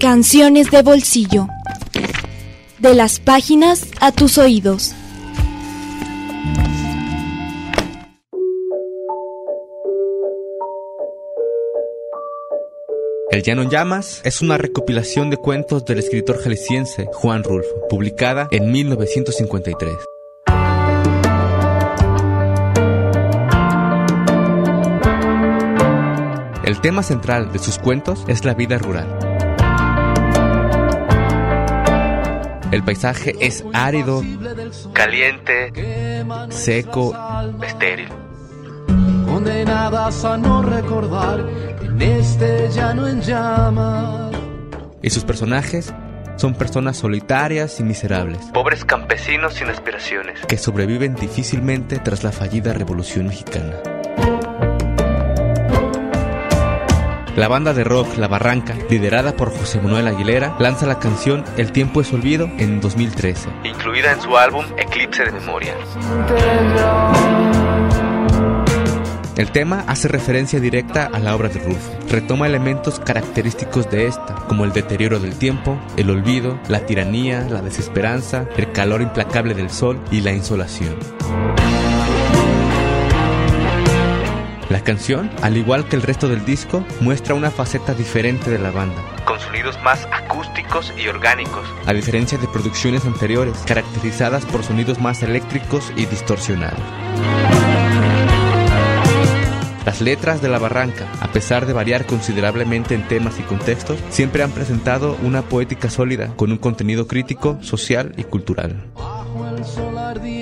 Canciones de bolsillo. De las páginas a tus oídos. El Llano en Llamas es una recopilación de cuentos del escritor jalisciense Juan Rulfo, publicada en 1953. El tema central de sus cuentos es la vida rural. El paisaje es árido, caliente, seco, estéril. Condenadas a no recordar en este llano en llamas. Y sus personajes son personas solitarias y miserables, pobres campesinos sin aspiraciones, que sobreviven difícilmente tras la fallida Revolución Mexicana. La banda de rock La Barranca, liderada por José Manuel Aguilera, lanza la canción El tiempo es olvido en 2013, incluida en su álbum Eclipse de Memoria. El tema hace referencia directa a la obra de Rulfo. Retoma elementos característicos de esta, como el deterioro del tiempo, el olvido, la tiranía, la desesperanza, el calor implacable del sol y la insolación. La canción, al igual que el resto del disco, muestra una faceta diferente de la banda, con sonidos más acústicos y orgánicos, a diferencia de producciones anteriores, caracterizadas por sonidos más eléctricos y distorsionados. Las letras de La Barranca, a pesar de variar considerablemente en temas y contextos, siempre han presentado una poética sólida con un contenido crítico, social y cultural. Bajo el sol ardiente